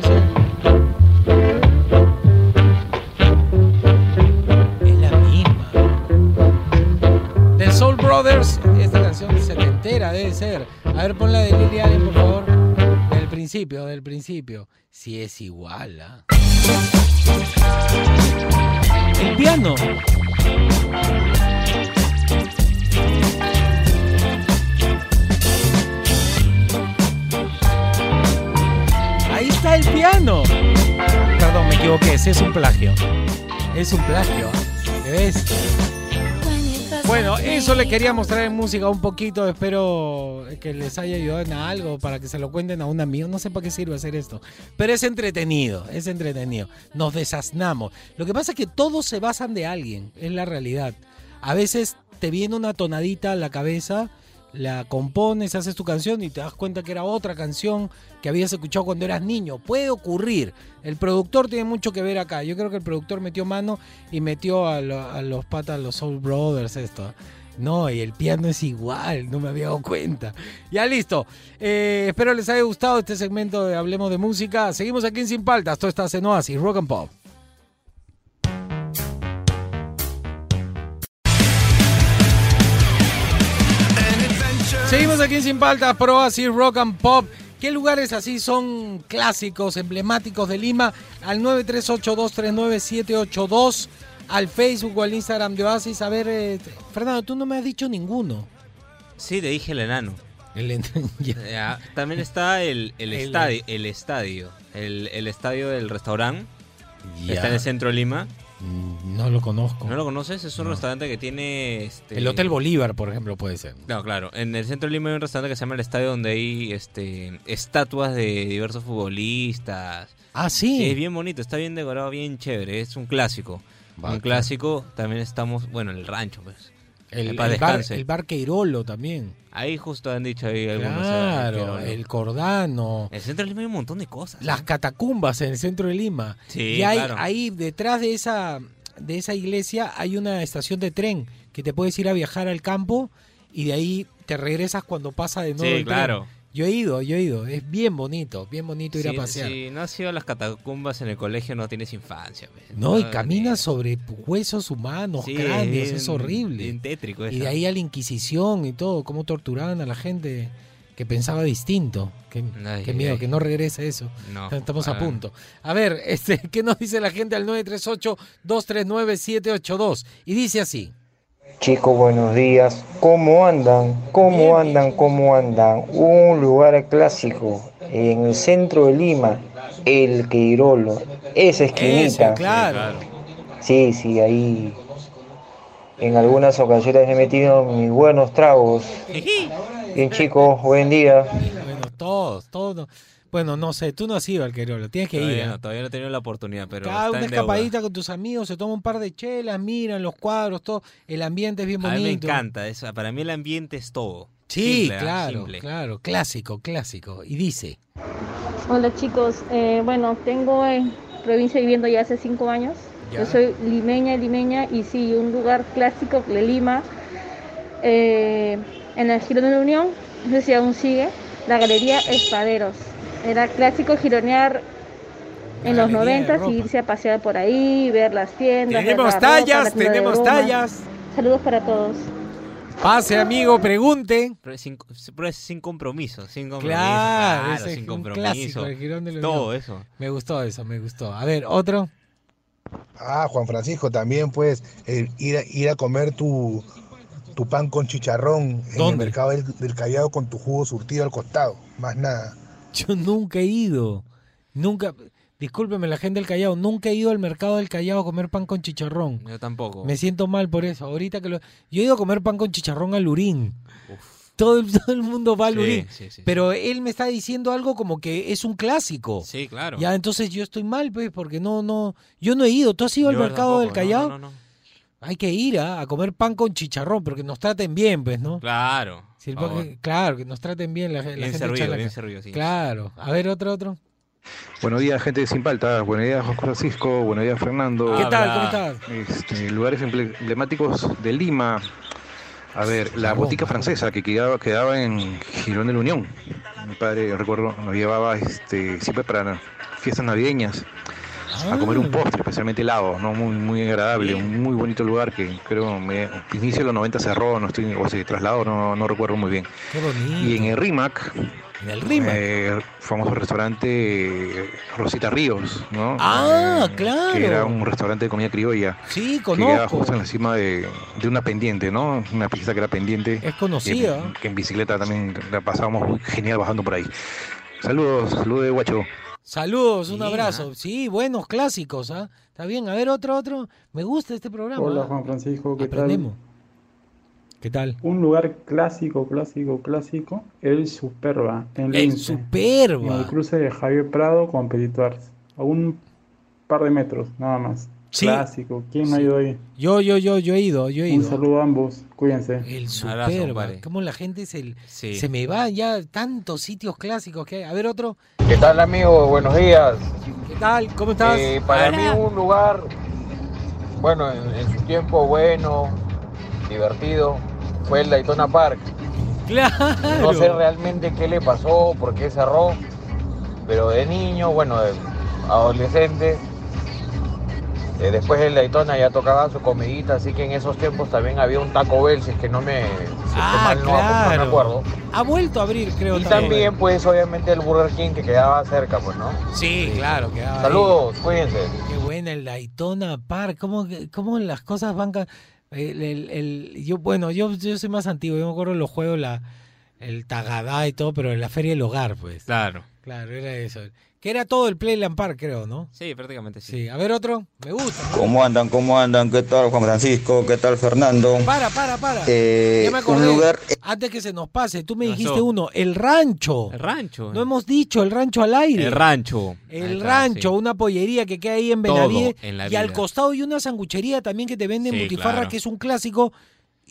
ver, ponla de por favor. Del principio, del principio. Si es igual, ¿ah? El piano. Ahí está el piano. Perdón, me equivoqué. Ese es un plagio. Es un plagio. ¿Ves? Bueno, eso le quería mostrar en música un poquito. Espero que les haya ayudado en algo para que se lo cuenten a un amigo. No sé para qué sirve hacer esto. Pero es entretenido, es entretenido. Nos desasnamos. Lo que pasa es que todos se basan de alguien, es la realidad. A veces te viene una tonadita a la cabeza, la compones, haces tu canción y te das cuenta que era otra canción que habías escuchado cuando eras niño. Puede ocurrir. El productor tiene mucho que ver acá. Yo creo que el productor metió mano y metió a, a los patas, los Soul Brothers, esto. No, y el piano es igual, no me había dado cuenta. Ya listo. Eh, espero les haya gustado este segmento de Hablemos de Música. Seguimos aquí en Sin Paltas. Todo está en Oasis, Rock and Pop. Seguimos aquí en Sin Paltas, Pro Oasis, Rock and Pop. ¿Qué lugares así son clásicos, emblemáticos de Lima? Al 938239782, al Facebook o al Instagram de Oasis. A ver, eh, Fernando, tú no me has dicho ninguno. Sí, te dije el enano. El en-. Ya, También está el, el, El- estadio, el estadio, el, el estadio del restaurante. Ya. Está en el centro de Lima. No lo conozco. ¿No lo conoces? Es un restaurante que tiene... este- El Hotel Bolívar, por ejemplo, puede ser. No, claro. En el centro de Lima hay un restaurante que se llama El Estadio donde hay este, estatuas de diversos futbolistas. Ah, sí. es bien bonito, está bien decorado, bien chévere. Es un clásico. Un clásico. También estamos, bueno, en el rancho, pues. El, paz el bar, el bar Queirolo también. Ahí justo han dicho ahí algunos. eh, Claro, el Cordano. En el centro de Lima hay un montón de cosas. Las catacumbas en el centro de Lima. Sí, y hay, claro. ahí detrás de esa, de esa iglesia hay una estación de tren que te puedes ir a viajar al campo y de ahí te regresas cuando pasa de nuevo Sí, el tren. Yo he ido, yo he ido. Es bien bonito, bien bonito ir a pasear. Si no has ido a las catacumbas en el colegio, no tienes infancia. pues. No, y caminas sobre huesos humanos, Sí, cráneos, es horrible. bien tétrico Y eso. de ahí a la Inquisición y todo, cómo torturaban a la gente que pensaba distinto. Qué, Ay, qué miedo, ay. que no regrese eso. No, Estamos a para punto. A ver, este, ¿qué nos dice la gente al 938-239-782? Y dice así. Chicos, buenos días. ¿Cómo andan? ¿Cómo andan? ¿Cómo andan? Un lugar clásico en el centro de Lima, el Queirolo. Esa esquinita. Ese, claro. Sí, sí, ahí en algunas ocasiones he metido mis buenos tragos. Bien chicos, buen día. Bueno, todos, todos. Bueno, no sé, tú no has ido al Querolo, tienes que ir. Todavía ¿eh? no, todavía no he tenido la oportunidad, pero Cada está una en deuda. escapadita con tus amigos, se toma un par de chelas, miran los cuadros, todo. El ambiente es bien A bonito. mí me encanta, eso, para mí el ambiente es todo. Sí, Simple, claro, Simple. claro, clásico, clásico. Y dice, Hola chicos, Eh, bueno, tengo en provincia viviendo ya hace cinco años. Ya. Yo soy limeña, limeña y sí, un lugar clásico de Lima, eh, en el Girón de la Unión, no sé si aún sigue, la Galería Espaderos. Era clásico gironear en los Galería de 90 ropa. y irse a pasear por ahí, ver las tiendas. tenemos la tallas, tenemos tallas. Saludos para todos. Pase, amigo, pregunte. Pero es sin, pero es sin compromiso, sin compromiso. Claro, claro, ese sin compromiso. clásico. Todo eso. Me gustó eso, me gustó. A ver, otro. Ah, Juan Francisco, también pues eh, ir, a, ir a comer tu, tu pan con chicharrón en el mercado del, del Callao con tu jugo surtido al costado, más nada. Yo nunca he ido. Nunca. Discúlpeme, la gente del Callao. Nunca he ido al mercado del Callao a comer pan con chicharrón. Yo tampoco. Me siento mal por eso. Ahorita que lo. Yo he ido a comer pan con chicharrón al Lurín. Todo, el- todo el mundo va al Sí, Lurín. sí, sí, Pero él me está diciendo algo como que es un clásico. Sí, claro. Ya, entonces yo estoy mal, pues, porque no, no. Yo no he ido. ¿Tú has ido al mercado del Callao? no, no, no. Hay que ir a comer pan con chicharrón, pero que nos traten bien, pues, ¿no? Claro. Claro, que nos traten bien la, la Bien gente servido, bien servido, sí. Claro. A ver, otro, otro. Buenos días, gente de Sin Paltas. Buenos días, Juan Francisco. Buenos días, Fernando. ¿Qué tal? ¿Cómo estás? Este, lugares emble- emblemáticos de Lima. A ver, la botica francesa que quedaba, quedaba en Girón de la Unión. Mi padre, recuerdo, nos llevaba este, siempre para fiestas navideñas a comer un postre, especialmente helado, ¿no? Muy, muy agradable, un muy bonito lugar que creo me, inicio de los 90 cerró, no estoy, o se trasladó, no, no recuerdo muy bien. Qué bonito. Y en el RIMAC, En el Rimac. eh, famoso restaurante eh, Rosita Ríos, ¿no? Ah, Eh, claro. Que era un restaurante de comida criolla. Sí, Que quedaba conozco. justo en la cima de, de una pendiente, ¿no? Una pista que era pendiente. Es conocida. Que, que en bicicleta también la pasábamos muy genial bajando por ahí. Saludos, saludos de Guacho. Saludos, un Bien, abrazo. Sí, buenos clásicos, ¿ah? Está bien. A ver, otro, otro. Me gusta este programa. Hola ¿ah? Juan Francisco, ¿qué Aprendemos. tal? ¿Qué tal? Un lugar clásico, clásico, clásico, el Superba, en El Lince, Superba. En el cruce de Javier Prado con Perito Arce, a un par de metros, nada más. Sí. Clásico, ¿quién no ha ido ahí? Yo, yo, yo, yo he ido, yo he Un ido. saludo a ambos, cuídense. El compadre. Cómo la gente se, Sí. se me va ya tantos sitios clásicos que hay. A ver, otro. ¿Qué tal amigo? Buenos días. ¿Qué tal? ¿Cómo estás? Eh, para Hola. mí un lugar, bueno, en, en su tiempo bueno, divertido, fue el Daytona Park. Claro. No sé realmente qué le pasó, por qué cerró, pero de niño, bueno, de adolescente, eh, después del Daytona ya tocaba su comidita, así que en esos tiempos también había un Taco Bell, si es que no me, si Ah, mal no, no me acuerdo. Ha vuelto a abrir, creo. Y también, pues, obviamente el Burger King que quedaba cerca, pues, ¿no? Sí, claro, quedaba ahí. Saludos, cuídense. Qué buena el Daytona Park. ¿Cómo, cómo las cosas van? El, el- el- yo, bueno, yo, yo soy más antiguo. Yo me acuerdo los juegos, la, el Tagadá y todo, pero en la Feria del Hogar, pues. Claro. Claro, era eso. Que era todo el Playland Park, creo, ¿no? Sí, prácticamente sí. Sí, a ver otro. Me gusta. ¿Cómo andan? ¿Cómo andan? ¿Qué tal Juan Francisco? ¿Qué tal Fernando? Para, para, para. Eh, ya me un acordé. lugar Antes que se nos pase, tú me dijiste uno, el rancho. El rancho. No hemos dicho el rancho al aire. El rancho. El está, rancho, sí. una pollería que queda ahí en Todo Benavides. en la y al costado hay una sanguchería también que te venden Sí, butifarra, claro. que es un clásico.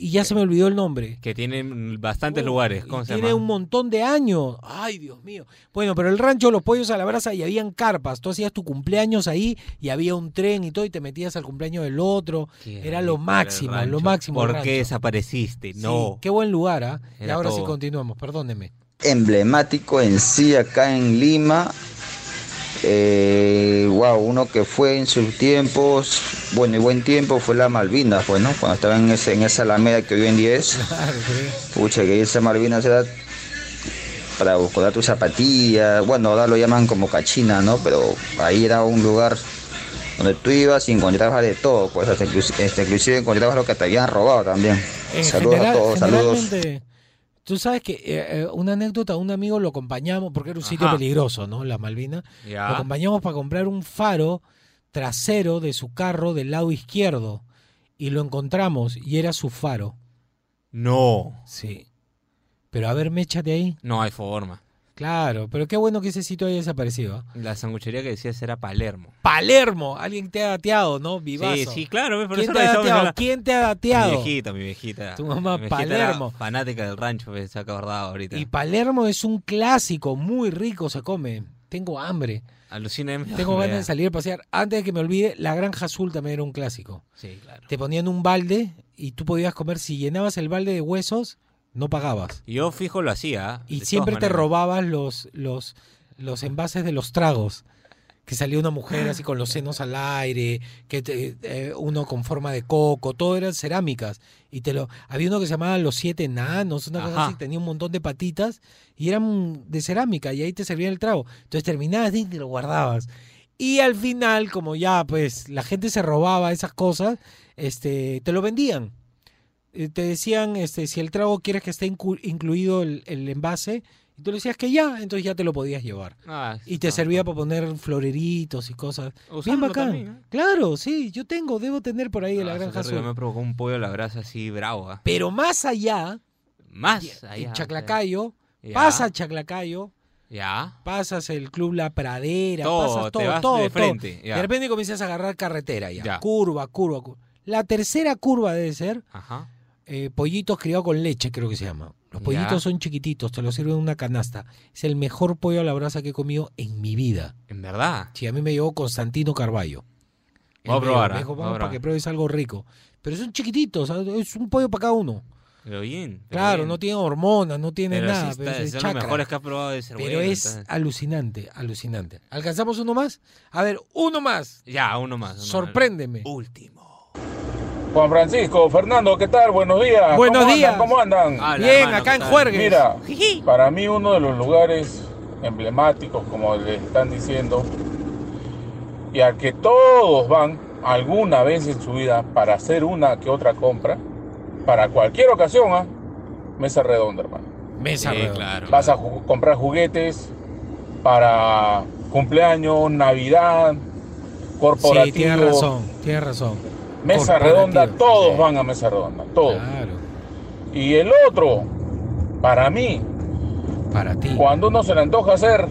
Y ya se me olvidó el nombre. Que tienen bastantes lugares. ¿Cómo se Tiene llama? un montón de años. Ay, Dios mío. Bueno, pero el rancho, los pollos a la brasa y habían carpas. Tú hacías tu cumpleaños ahí y había un tren y todo y te metías al cumpleaños del otro. Qué Era lo máximo, lo máximo. ¿Por qué desapareciste? Sí, No. qué buen lugar, ¿ah? Y ahora sí todo. continuamos, perdóneme. emblemático en sí acá en Lima. Eh, wow, uno que fue en sus tiempos, bueno y buen tiempo fue la Malvinas, pues, ¿no? Cuando estaba en, ese, en esa alameda que hoy en día es. Pucha, que esa Malvinas era para buscar tus zapatillas, bueno, ahora lo llaman como cachina, ¿no? Pero ahí era un lugar donde tú ibas y encontrabas de todo, pues hasta inclusive, hasta inclusive encontrabas lo que te habían robado también. Saludos general- a todos, saludos. Tú sabes que eh, eh, una anécdota, un amigo lo acompañamos, porque era un sitio Ajá. peligroso, ¿no? La Malvina. Ya. Lo acompañamos para comprar un faro trasero de su carro del lado izquierdo. Y lo encontramos y era su faro. No. Sí. Pero a ver, méchate ahí. No hay forma. Claro, pero qué bueno que ese sitio haya desaparecido. ¿ah? La sanguchería que decías era Palermo. Palermo, alguien te ha dateado, ¿no? Vivazo. Sí, sí, claro. por ¿Quién eso te ha dateado? la- ¿Quién te ha dateado? Mi viejita, mi viejita. Tu mamá, Mi viejita era Palermo. fanática del rancho, pues, se ha acordado ahorita. Y Palermo es un clásico, muy rico se come. Tengo hambre. Alucina. me- Tengo ganas de salir a pasear. Antes de que me olvide, la Granja Azul también era un clásico. Sí, claro. Te ponían un balde y tú podías comer. Si llenabas el balde de huesos, no pagabas. Yo fijo lo hacía. ¿ah? Y siempre te robabas los, los, los envases de los tragos. Que salía una mujer así con los senos al aire, que te- eh, uno con forma de coco, todo eran cerámicas. Y te lo, había uno que se llamaba Los Siete Enanos, una cosa Ajá. así, tenía un montón de patitas y eran de cerámica y ahí te servían el trago. Entonces terminabas y te lo guardabas. Y al final, como ya pues la gente se robaba esas cosas, este, te lo vendían. Eh, Te decían, este, si el trago quieres que esté inclu- incluido el, el envase, y tú le decías que ya, entonces ya te lo podías llevar. Ah, Y te servía para poner floreritos y cosas. Bien Usarlo bacán. también, ¿eh? Claro, sí, yo tengo, debo tener por ahí de la Ah, granja azul. me provocó un pollo a la brasa así bravo. ¿ah? Pero más allá, Más allá. en Chaclacayo, Ya. pasa Chaclacayo, Ya. pasas el club La Pradera, Todo, pasas te todo, vas todo, de frente. De repente comienzas a agarrar carretera ya. Ya. Curva, curva, curva. La tercera curva debe ser Ajá. Eh, pollitos criados con leche, creo que se llama. Los Ya. pollitos son chiquititos, te los sirven en una canasta. Es el mejor pollo a la brasa que he comido en mi vida. En verdad. Sí, a mí me llevó Constantino Carballo. Voy a probar, me dijo, vamos para que pruebes algo rico. Pero son chiquititos, es un pollo para cada uno. Pero bien. pero Claro, bien. no tiene hormonas, no tiene Pero nada. sí pero está- es son los chacra. mejores que has probado de ser Pero bueno, es entonces. alucinante, alucinante. ¿Alcanzamos uno más? A ver, uno más. Ya, uno más. uno más. Sorpréndeme. Último. Juan Francisco, Fernando, ¿qué tal? Buenos días. Buenos ¿Cómo días. Andan? ¿Cómo andan? Hola, Bien, hermano, acá ¿qué en? Juergues. Mira, para mí uno de los lugares emblemáticos, como le están diciendo, y al que todos van alguna vez en su vida para hacer una que otra compra, para cualquier ocasión, ¿ah? Mesa redonda, hermano. Mesa Sí, redonda. claro. Vas a ju- comprar juguetes para cumpleaños, Navidad, corporativo. Sí, tienes razón, tienes razón. Mesa redonda, todos van a mesa redonda, todos. Claro, Y el otro, para mí, para ti. cuando uno se le antoja hacer,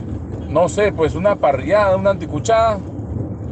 no sé, pues una parrillada, una anticuchada,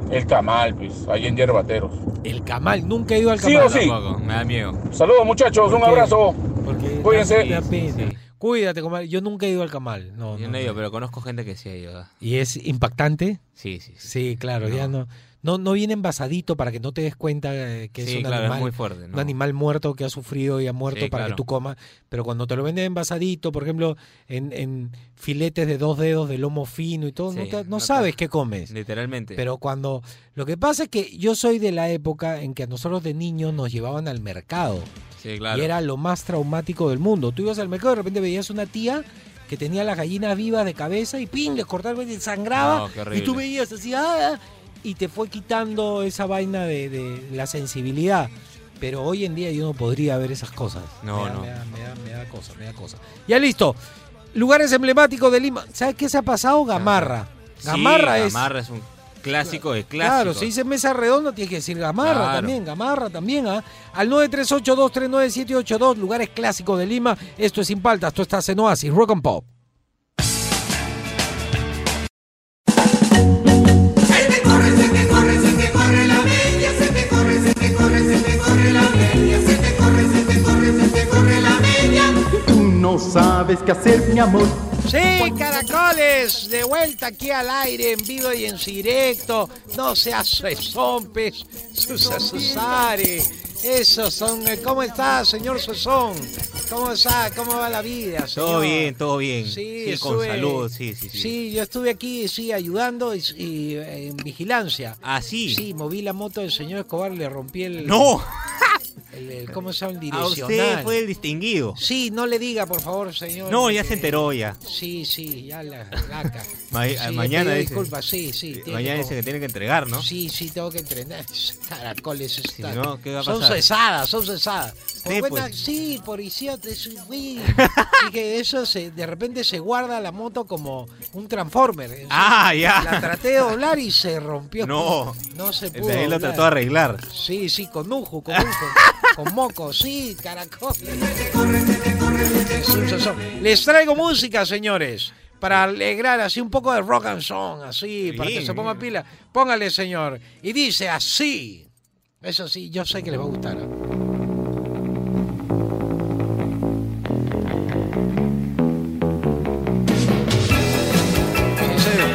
el camal, pues, ahí en Yerbateros. El camal, nunca he ido al Sí camal. o sí. Tampoco, me da miedo. Saludos muchachos, ¿Por un qué? abrazo. Porque Cuídense. Sí. Cuídate, comadre. Yo nunca he ido al camal. No, Yo no, no he ido, pero conozco gente que sí ha ido. ¿Y es impactante? Sí, sí, sí. Sí, claro, ya no. No, no viene envasadito para que no te des cuenta eh, que es un claro, es animal, muy fuerte, un animal muerto que ha sufrido y ha muerto Sí, para claro. que tú comas. Pero cuando te lo venden envasadito, por ejemplo, en, en filetes de dos dedos de lomo fino y todo, no, te- no sabes qué comes. Literalmente. Pero cuando... Lo que pasa es que yo soy de la época en que a nosotros de niños nos llevaban al mercado. Sí, claro. Y era lo más traumático del mundo. Tú ibas al mercado y de repente veías una tía que tenía las gallinas vivas de cabeza y ¡pim! les cortaba y sangraba. No, y tú veías así, ¡ah! Y te fue quitando esa vaina de, de la sensibilidad. Pero hoy en día yo no podría ver esas cosas. No, me da, no. Me da, me da, me da cosa, me da cosa. Ya listo. Lugares emblemáticos de Lima. ¿Sabes qué se ha pasado? Gamarra. Sí, Gamarra es. Gamarra es un clásico de Claro, clásicos. si dice mesa redonda, tienes que decir gamarra Claro. también, gamarra también, ¿ah? Al 938239782, lugares clásicos de Lima. Esto es Sin Paltas, tú estás en Oasis, Rock and Pop. No sabes qué hacer, mi amor. Sí, caracoles, de vuelta aquí al aire, en vivo y en directo. No seas resompes, Susa Susare. Esos son. eh, ¿Cómo está, señor Sosón? ¿Cómo está? ¿Cómo va la vida, señor? Todo bien, todo bien. Sí, Sí, con salud, sí, sí, sí. Sí, yo estuve aquí, sí, ayudando y, y, eh, en vigilancia. ¿Ah, sí? Sí, moví la moto del señor Escobar, le rompí el... ¡No! el- el- ¿Cómo se llama? El A direccional. usted fue el distinguido. Sí, no le diga, por favor, señor. No, ya se enteró ya. Sí, sí, ya la laca. Ma- Sí, mañana dice- Disculpa, sí, sí. tiene Mañana dice que tiene que entregar, ¿no? Sí, sí, tengo que entrenar. Caracoles están. no, ¿qué va a son cesadas, son cesadas. Sí, cuenta- pues. sí, policía, te fui. y que eso se, de repente se guarda la moto como un transformer. Ah, ya. La traté de doblar y se rompió. No. No se El pudo. de ahí lo trató de arreglar. Sí, sí, con ujo, con ujo, con moco, sí, sazón. Les traigo música, señores, para alegrar así un poco de rock and song, así, para que se pongan pila. Póngale, señor. Y dice así. Eso sí, yo sé que les va a gustar.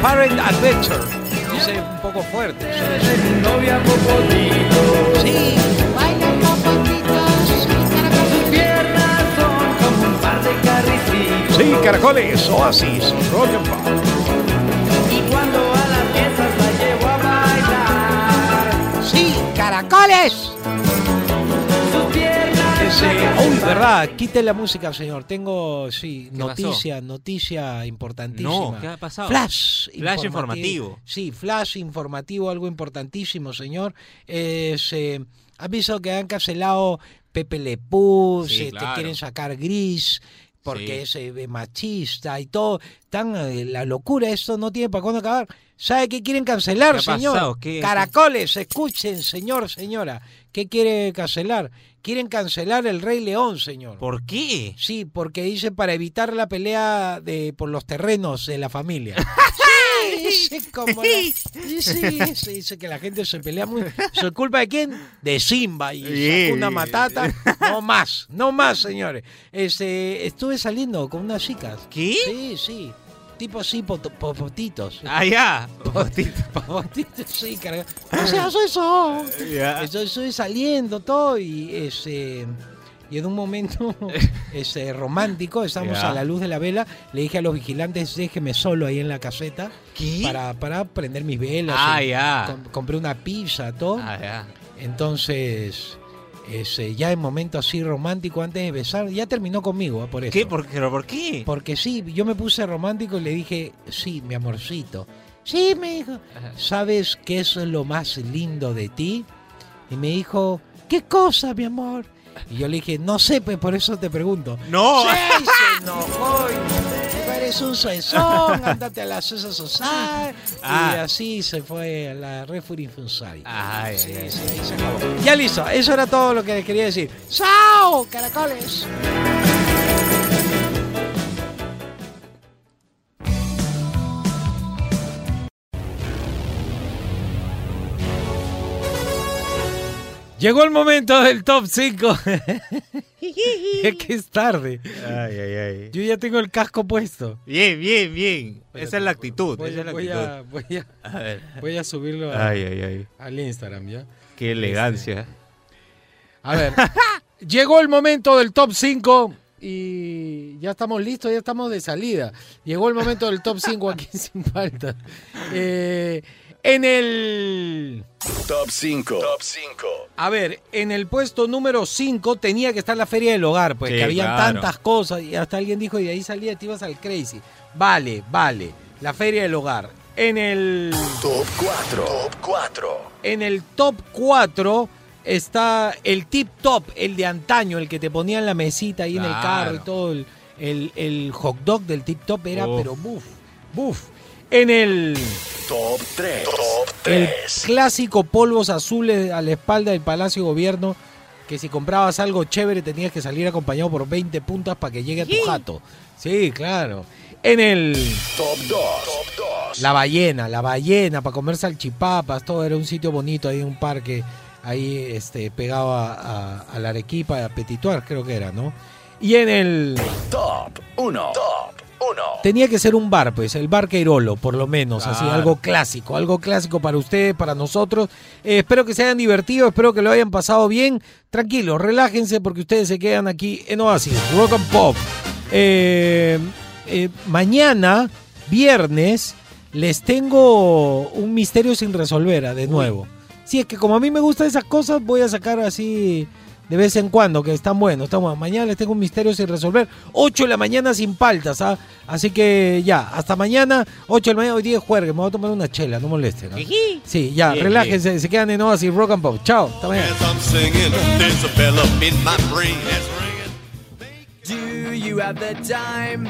Parent Adventure. Dice un poco fuerte. Novia. Sí, baila como un par de. Sí, caracoles, oasis, rock and pop. Y cuando a las fiestas la llevo a bailar. Sí, caracoles. Uy, verdad, quite la música, señor. Tengo, sí, ¿Qué noticia, noticia importantísima. No, ¿qué ha pasado? Flash. Flash informativo. Sí, flash informativo, algo importantísimo, señor. Eh, ¿Han visto que han cancelado Pepe Le Pew? Sí, se- claro. Te quieren sacar gris porque es eh, machista y todo. Tan, eh, la locura, esto no tiene para cuándo acabar. ¿Sabe qué quieren cancelar, ¿Qué ha señor? ¿Qué- Caracoles, escuchen, señor, señora. ¿Qué quiere cancelar? Quieren cancelar el Rey León, señor. ¿Por qué? Sí, porque dice para evitar la pelea de por los terrenos de la familia. Sí, dice como la- sí, sí, sí, dice que la gente se pelea muy. ¿Eso es culpa de quién? De Simba y. Hakuna Matata. No más, no más, señores. Este, estuve saliendo con unas chicas. ¿Qué? Sí, sí. Tipo así, poto- popotitos. Ah, ya. Popotitos, sí, carga. No seas eso. Ya. Estoy, estoy saliendo todo y este y en un momento este, romántico, estamos a la luz de la vela, le dije a los vigilantes, déjeme solo ahí en la caseta ¿Qué? para, para prender mis velas. Ah, y ya. com- compré una pizza, todo. Ah, ya. Entonces, ese, ya en momento así romántico antes de besar, ya terminó conmigo ah, por eso. ¿Qué? ¿Por, pero por qué? Porque sí, yo me puse romántico y le dije, sí, mi amorcito. Sí, me dijo, ¿sabes qué es lo más lindo de ti? Y me dijo, ¿qué cosa, mi amor? Y yo le dije, no sé, pues por eso te pregunto. No. Sí, se enojó y eres un suezón, andate a la César Society. Y Ah. así se fue a la Refury Funsari. Ay, Sí, ay, ay. sí, ahí se acabó. Ya listo, eso era todo lo que les quería decir. ¡Chao, caracoles! Llegó el momento del top 5. Es que es tarde. Ay, ay, ay. Yo ya tengo el casco puesto. Bien, bien, bien. Esa es la actitud. Voy, esa es la voy actitud. a, voy, a, A ver. voy a subirlo a- Ay, ay, ay. al Instagram, ¿ya? Qué elegancia. A ver, llegó el momento del top 5 y ya estamos listos, ya estamos de salida. Llegó el momento del top 5 aquí sin falta. Eh, en el... Top 5. Top 5. A ver, en el puesto número 5 tenía que estar la Feria del Hogar, pues Sí, que había claro. tantas cosas y hasta alguien dijo y de ahí salía, te ibas al crazy. Vale, vale, la Feria del Hogar. En el... Top 4. Top 4. En el top 4 está el tip top, el de antaño, el que te ponía en la mesita ahí en el carro y todo. El, el- el hot dog del tip top era, Uf. pero buf, buf. En el, Top 3. Top el 3. clásico polvos azules a la espalda del Palacio de Gobierno, que si comprabas algo chévere tenías que salir acompañado por 20 puntas para que llegue a tu jato. Sí, claro. En el... Top 2. Top 2. La ballena, la ballena, para comer salchipapas, todo era un sitio bonito ahí en un parque, ahí este, pegado a, a- a la Arequipa, a Petituar creo que era, ¿no? Y en el... Top 1. Top 1. Tenía que ser un bar, pues, el bar Queirolo, por lo menos, así, algo clásico, algo clásico para ustedes, para nosotros. Eh, espero que se hayan divertido, espero que lo hayan pasado bien. Tranquilos, relájense porque ustedes se quedan aquí en Oasis, Rock and Pop. Eh, eh, mañana, viernes, les tengo un misterio sin resolver, de nuevo. Sí, es que como a mí me gustan esas cosas, voy a sacar así de vez en cuando, que están buenos. Están buenos. Mañana les tengo un misterio sin resolver. 8 de la mañana sin paltas, ¿ah? Así que ya, hasta mañana, 8 de la mañana, hoy día es jueves, me voy a tomar una chela, no molesten. ¿no? Sí, ya, relájense, se quedan en Oasis Rock and Pop. Chao, hasta mañana. Do you have the time?